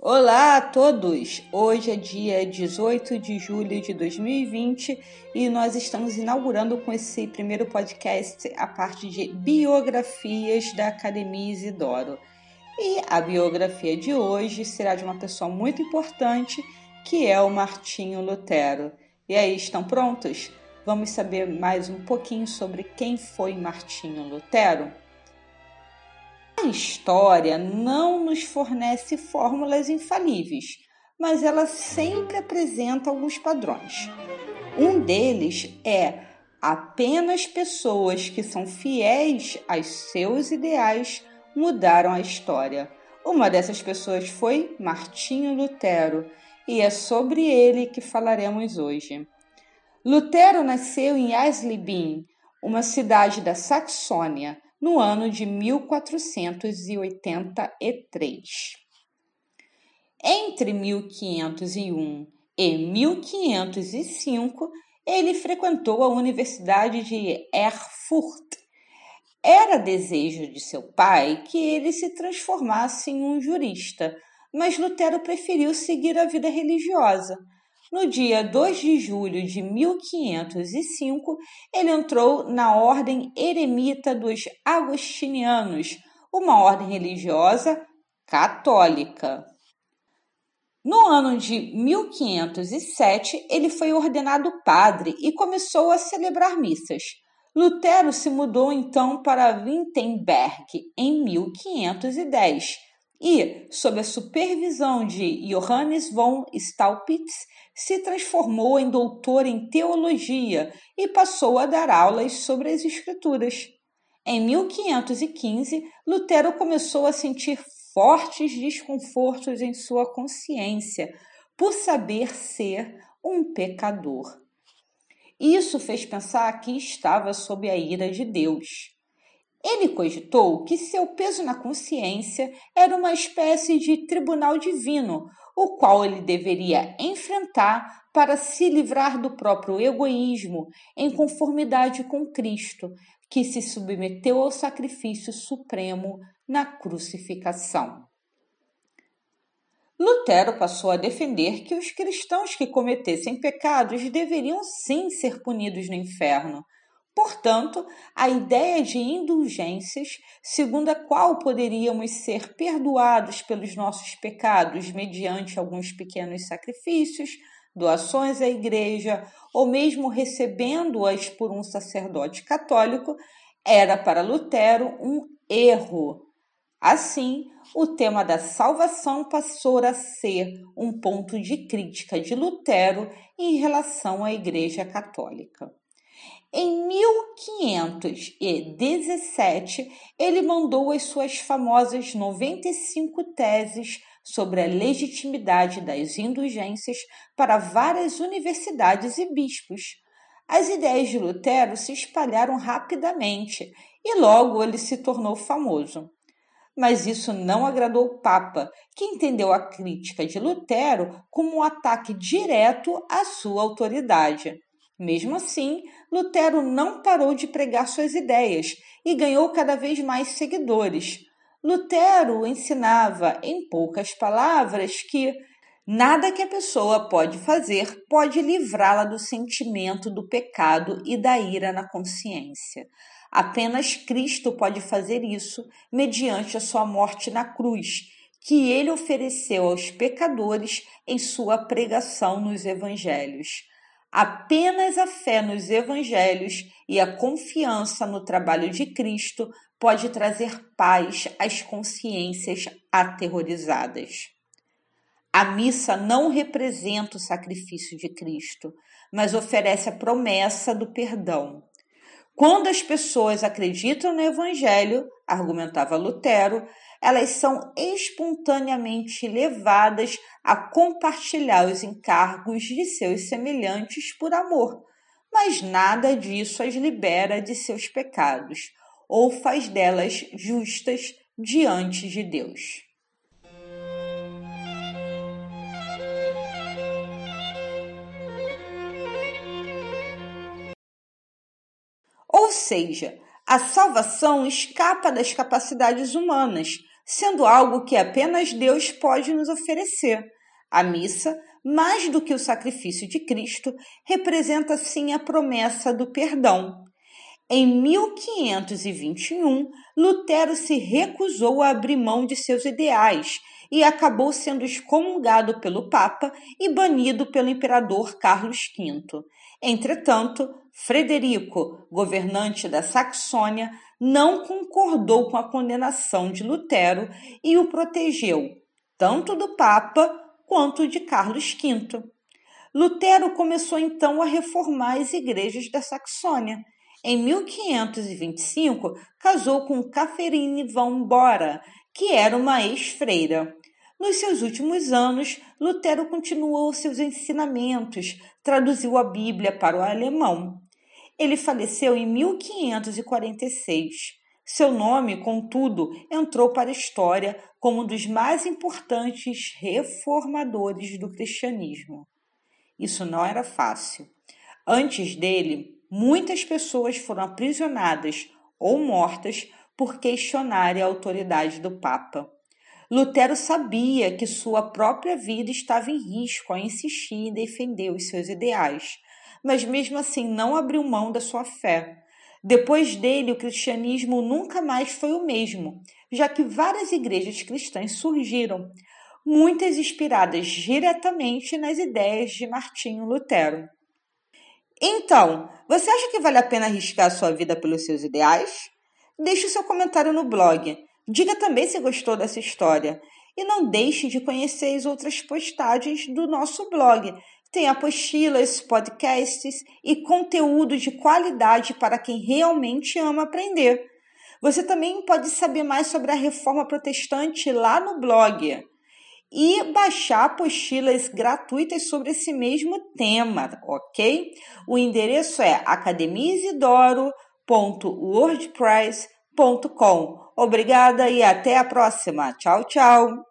Olá a todos! Hoje é dia 18 de julho de 2020 e nós estamos inaugurando com esse primeiro podcast a parte de biografias da Academia Isidoro. E a biografia de hoje será de uma pessoa muito importante que é o Martinho Lutero. E aí, estão prontos? Vamos saber mais um pouquinho sobre quem foi Martinho Lutero? História não nos fornece fórmulas infalíveis, mas ela sempre apresenta alguns padrões. Um deles é apenas pessoas que são fiéis aos seus ideais mudaram a história. Uma dessas pessoas foi Martinho Lutero, e é sobre ele que falaremos hoje. Lutero nasceu em Eisleben, uma cidade da Saxônia, no ano de 1483. Entre 1501 e 1505, ele frequentou a Universidade de Erfurt. Era desejo de seu pai que ele se transformasse em um jurista, mas Lutero preferiu seguir a vida religiosa no dia 2 de julho de 1505, ele entrou na Ordem Eremita dos Agostinianos, uma ordem religiosa católica. No ano de 1507, ele foi ordenado padre e começou a celebrar missas. Lutero se mudou então para Wittenberg em 1510 e, sob a supervisão de Johannes von Staupitz, se transformou em doutor em teologia e passou a dar aulas sobre as Escrituras. Em 1515, Lutero começou a sentir fortes desconfortos em sua consciência por saber ser um pecador. Isso fez pensar que estava sob a ira de Deus. Ele cogitou que seu peso na consciência era uma espécie de tribunal divino, o qual ele deveria enfrentar para se livrar do próprio egoísmo, em conformidade com Cristo, que se submeteu ao sacrifício supremo na crucificação. Lutero passou a defender que os cristãos que cometessem pecados deveriam sim ser punidos no inferno, Portanto, a ideia de indulgências, segundo a qual poderíamos ser perdoados pelos nossos pecados mediante alguns pequenos sacrifícios, doações à igreja ou mesmo recebendo-as por um sacerdote católico, era para Lutero um erro. Assim, o tema da salvação passou a ser um ponto de crítica de Lutero em relação à Igreja Católica. Em 1517, ele mandou as suas famosas 95 teses sobre a legitimidade das indulgências para várias universidades e bispos. As ideias de Lutero se espalharam rapidamente e logo ele se tornou famoso. Mas isso não agradou o Papa, que entendeu a crítica de Lutero como um ataque direto à sua autoridade. Mesmo assim, Lutero não parou de pregar suas ideias e ganhou cada vez mais seguidores. Lutero ensinava, em poucas palavras, que nada que a pessoa pode fazer pode livrá-la do sentimento do pecado e da ira na consciência. Apenas Cristo pode fazer isso mediante a sua morte na cruz, que ele ofereceu aos pecadores em sua pregação nos evangelhos. Apenas a fé nos evangelhos e a confiança no trabalho de Cristo pode trazer paz às consciências aterrorizadas. A missa não representa o sacrifício de Cristo, mas oferece a promessa do perdão. Quando as pessoas acreditam no Evangelho, argumentava Lutero, elas são espontaneamente levadas a compartilhar os encargos de seus semelhantes por amor, mas nada disso as libera de seus pecados ou faz delas justas diante de Deus. Ou seja, a salvação escapa das capacidades humanas, sendo algo que apenas Deus pode nos oferecer. A missa, mais do que o sacrifício de Cristo, representa sim a promessa do perdão. Em 1521, Lutero se recusou a abrir mão de seus ideais e acabou sendo excomungado pelo Papa e banido pelo imperador Carlos V. Entretanto, Frederico, governante da Saxônia, não concordou com a condenação de Lutero e o protegeu, tanto do Papa quanto de Carlos V. Lutero começou então a reformar as igrejas da Saxônia. Em 1525, casou com Catherine von Bora, que era uma ex-freira. Nos seus últimos anos, Lutero continuou seus ensinamentos, traduziu a Bíblia para o alemão. Ele faleceu em 1546. Seu nome, contudo, entrou para a história como um dos mais importantes reformadores do cristianismo. Isso não era fácil. Antes dele, muitas pessoas foram aprisionadas ou mortas por questionarem a autoridade do Papa. Lutero sabia que sua própria vida estava em risco ao insistir em defender os seus ideais, mas mesmo assim não abriu mão da sua fé. Depois dele, o cristianismo nunca mais foi o mesmo, já que várias igrejas cristãs surgiram, muitas inspiradas diretamente nas ideias de Martinho Lutero. Então, você acha que vale a pena arriscar a sua vida pelos seus ideais? Deixe seu comentário no blog Diga também se gostou dessa história e não deixe de conhecer as outras postagens do nosso blog. Tem apostilas, podcasts e conteúdo de qualidade para quem realmente ama aprender. Você também pode saber mais sobre a reforma protestante lá no blog e baixar apostilas gratuitas sobre esse mesmo tema, ok? O endereço é academiaisidoro.wordpress.com Obrigada e até a próxima. Tchau, tchau.